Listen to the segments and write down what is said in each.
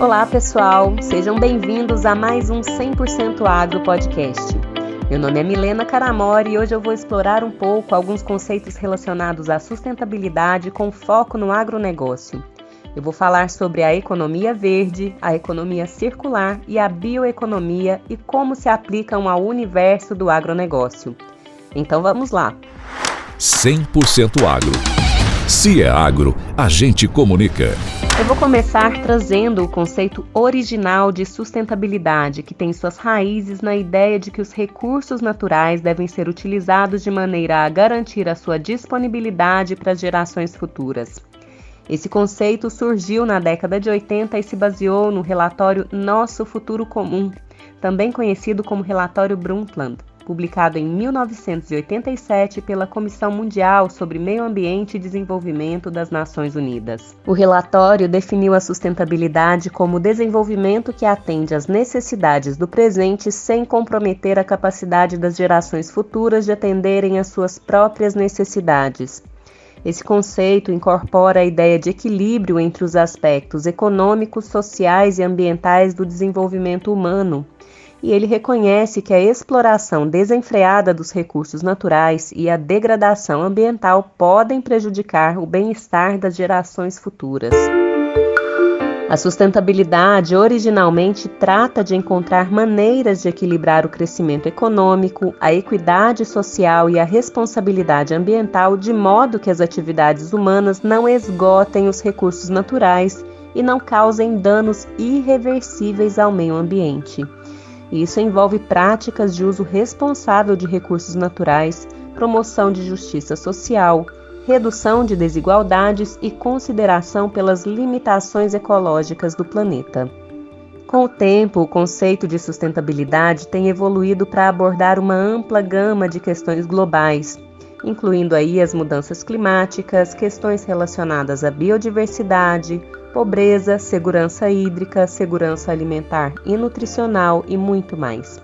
Olá, pessoal! Sejam bem-vindos a mais um 100% Agro Podcast. Meu nome é Milena Caramori e hoje eu vou explorar um pouco alguns conceitos relacionados à sustentabilidade com foco no agronegócio. Eu vou falar sobre a economia verde, a economia circular e a bioeconomia e como se aplicam ao universo do agronegócio. Então vamos lá! 100% Agro. Se é agro, a gente comunica. Eu vou começar trazendo o conceito original de sustentabilidade, que tem suas raízes na ideia de que os recursos naturais devem ser utilizados de maneira a garantir a sua disponibilidade para gerações futuras. Esse conceito surgiu na década de 80 e se baseou no relatório Nosso Futuro Comum, também conhecido como Relatório Brundtland publicado em 1987 pela Comissão Mundial sobre Meio Ambiente e Desenvolvimento das Nações Unidas. O relatório definiu a sustentabilidade como desenvolvimento que atende às necessidades do presente sem comprometer a capacidade das gerações futuras de atenderem às suas próprias necessidades. Esse conceito incorpora a ideia de equilíbrio entre os aspectos econômicos, sociais e ambientais do desenvolvimento humano e ele reconhece que a exploração desenfreada dos recursos naturais e a degradação ambiental podem prejudicar o bem-estar das gerações futuras. A sustentabilidade originalmente trata de encontrar maneiras de equilibrar o crescimento econômico, a equidade social e a responsabilidade ambiental de modo que as atividades humanas não esgotem os recursos naturais e não causem danos irreversíveis ao meio ambiente. Isso envolve práticas de uso responsável de recursos naturais, promoção de justiça social, redução de desigualdades e consideração pelas limitações ecológicas do planeta. Com o tempo, o conceito de sustentabilidade tem evoluído para abordar uma ampla gama de questões globais, incluindo aí as mudanças climáticas, questões relacionadas à biodiversidade, pobreza, segurança hídrica, segurança alimentar e nutricional e muito mais.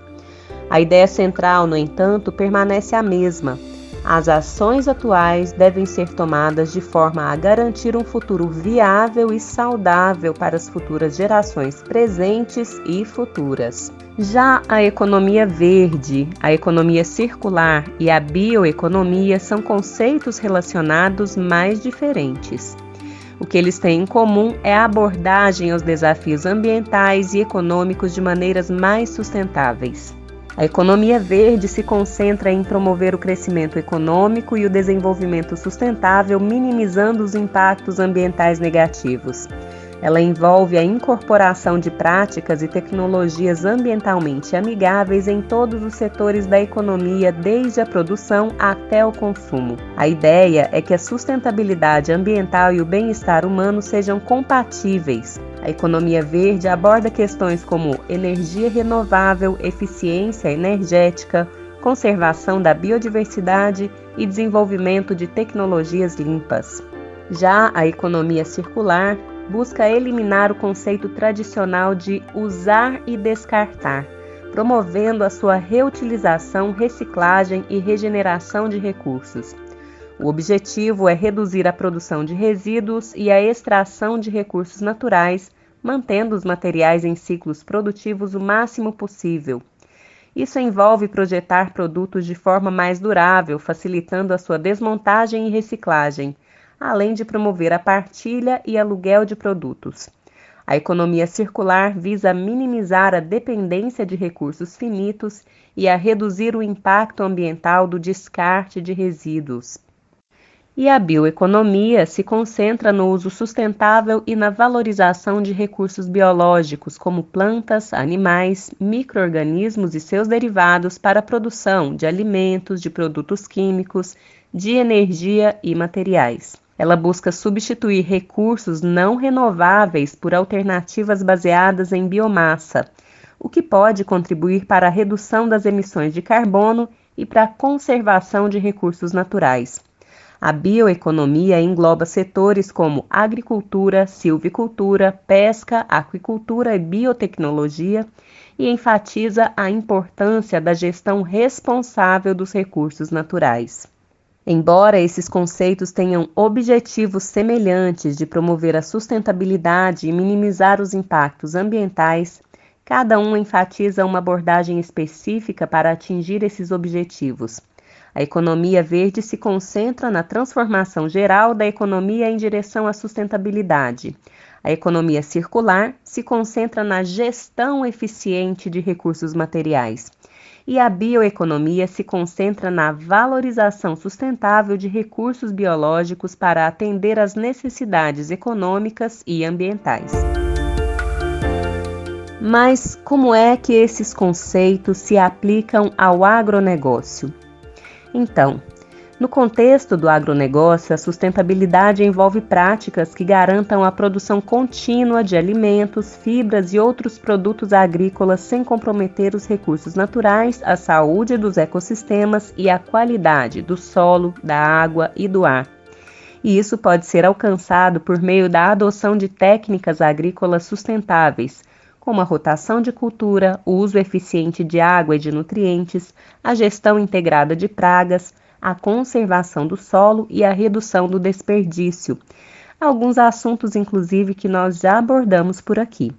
A ideia central, no entanto, permanece a mesma. As ações atuais devem ser tomadas de forma a garantir um futuro viável e saudável para as futuras gerações presentes e futuras. Já a economia verde, a economia circular e a bioeconomia são conceitos relacionados mais diferentes. O que eles têm em comum é a abordagem aos desafios ambientais e econômicos de maneiras mais sustentáveis. A economia verde se concentra em promover o crescimento econômico e o desenvolvimento sustentável, minimizando os impactos ambientais negativos. Ela envolve a incorporação de práticas e tecnologias ambientalmente amigáveis em todos os setores da economia, desde a produção até o consumo. A ideia é que a sustentabilidade ambiental e o bem-estar humano sejam compatíveis. A economia verde aborda questões como energia renovável, eficiência energética, conservação da biodiversidade e desenvolvimento de tecnologias limpas. Já a economia circular busca eliminar o conceito tradicional de usar e descartar, promovendo a sua reutilização, reciclagem e regeneração de recursos. O objetivo é reduzir a produção de resíduos e a extração de recursos naturais, mantendo os materiais em ciclos produtivos o máximo possível. Isso envolve projetar produtos de forma mais durável, facilitando a sua desmontagem e reciclagem, além de promover a partilha e aluguel de produtos. A economia circular visa minimizar a dependência de recursos finitos e a reduzir o impacto ambiental do descarte de resíduos. E a bioeconomia se concentra no uso sustentável e na valorização de recursos biológicos, como plantas, animais, microorganismos e seus derivados, para a produção de alimentos, de produtos químicos, de energia e materiais. Ela busca substituir recursos não renováveis por alternativas baseadas em biomassa, o que pode contribuir para a redução das emissões de carbono e para a conservação de recursos naturais. A bioeconomia engloba setores como agricultura, silvicultura, pesca, aquicultura e biotecnologia e enfatiza a importância da gestão responsável dos recursos naturais. Embora esses conceitos tenham objetivos semelhantes de promover a sustentabilidade e minimizar os impactos ambientais, cada um enfatiza uma abordagem específica para atingir esses objetivos. A economia verde se concentra na transformação geral da economia em direção à sustentabilidade. A economia circular se concentra na gestão eficiente de recursos materiais e a bioeconomia se concentra na valorização sustentável de recursos biológicos para atender às necessidades econômicas e ambientais. Mas como é que esses conceitos se aplicam ao agronegócio? Então, no contexto do agronegócio, a sustentabilidade envolve práticas que garantam a produção contínua de alimentos, fibras e outros produtos agrícolas sem comprometer os recursos naturais, a saúde dos ecossistemas e a qualidade do solo, da água e do ar. E isso pode ser alcançado por meio da adoção de técnicas agrícolas sustentáveis, como a rotação de cultura, o uso eficiente de água e de nutrientes, a gestão integrada de pragas, a conservação do solo e a redução do desperdício. Alguns assuntos, inclusive, que nós já abordamos por aqui.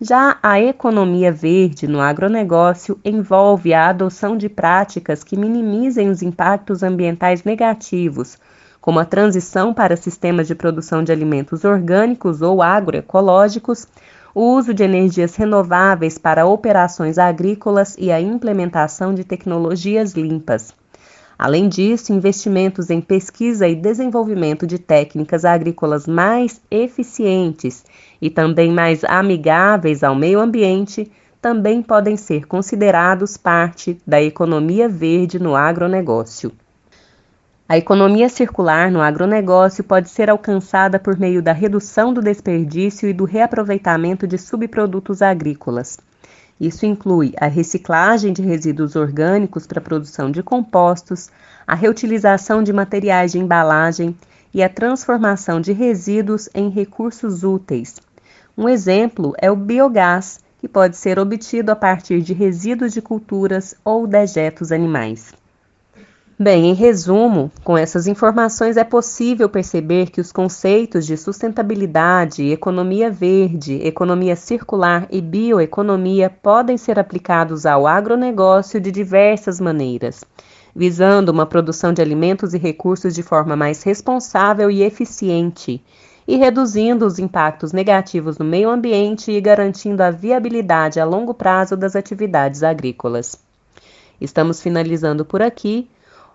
Já a economia verde no agronegócio envolve a adoção de práticas que minimizem os impactos ambientais negativos, como a transição para sistemas de produção de alimentos orgânicos ou agroecológicos, o uso de energias renováveis para operações agrícolas e a implementação de tecnologias limpas. Além disso, investimentos em pesquisa e desenvolvimento de técnicas agrícolas mais eficientes e também mais amigáveis ao meio ambiente também podem ser considerados parte da economia verde no agronegócio. A economia circular no agronegócio pode ser alcançada por meio da redução do desperdício e do reaproveitamento de subprodutos agrícolas. Isso inclui a reciclagem de resíduos orgânicos para a produção de compostos, a reutilização de materiais de embalagem e a transformação de resíduos em recursos úteis. Um exemplo é o biogás, que pode ser obtido a partir de resíduos de culturas ou dejetos animais. Bem, em resumo, com essas informações é possível perceber que os conceitos de sustentabilidade, economia verde, economia circular e bioeconomia podem ser aplicados ao agronegócio de diversas maneiras, visando uma produção de alimentos e recursos de forma mais responsável e eficiente, e reduzindo os impactos negativos no meio ambiente e garantindo a viabilidade a longo prazo das atividades agrícolas. Estamos finalizando por aqui.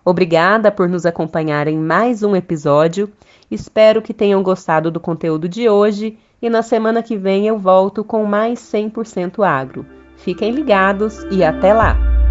Obrigada por nos acompanhar em mais um episódio. Espero que tenham gostado do conteúdo de hoje e na semana que vem eu volto com mais 100% agro. Fiquem ligados e até lá!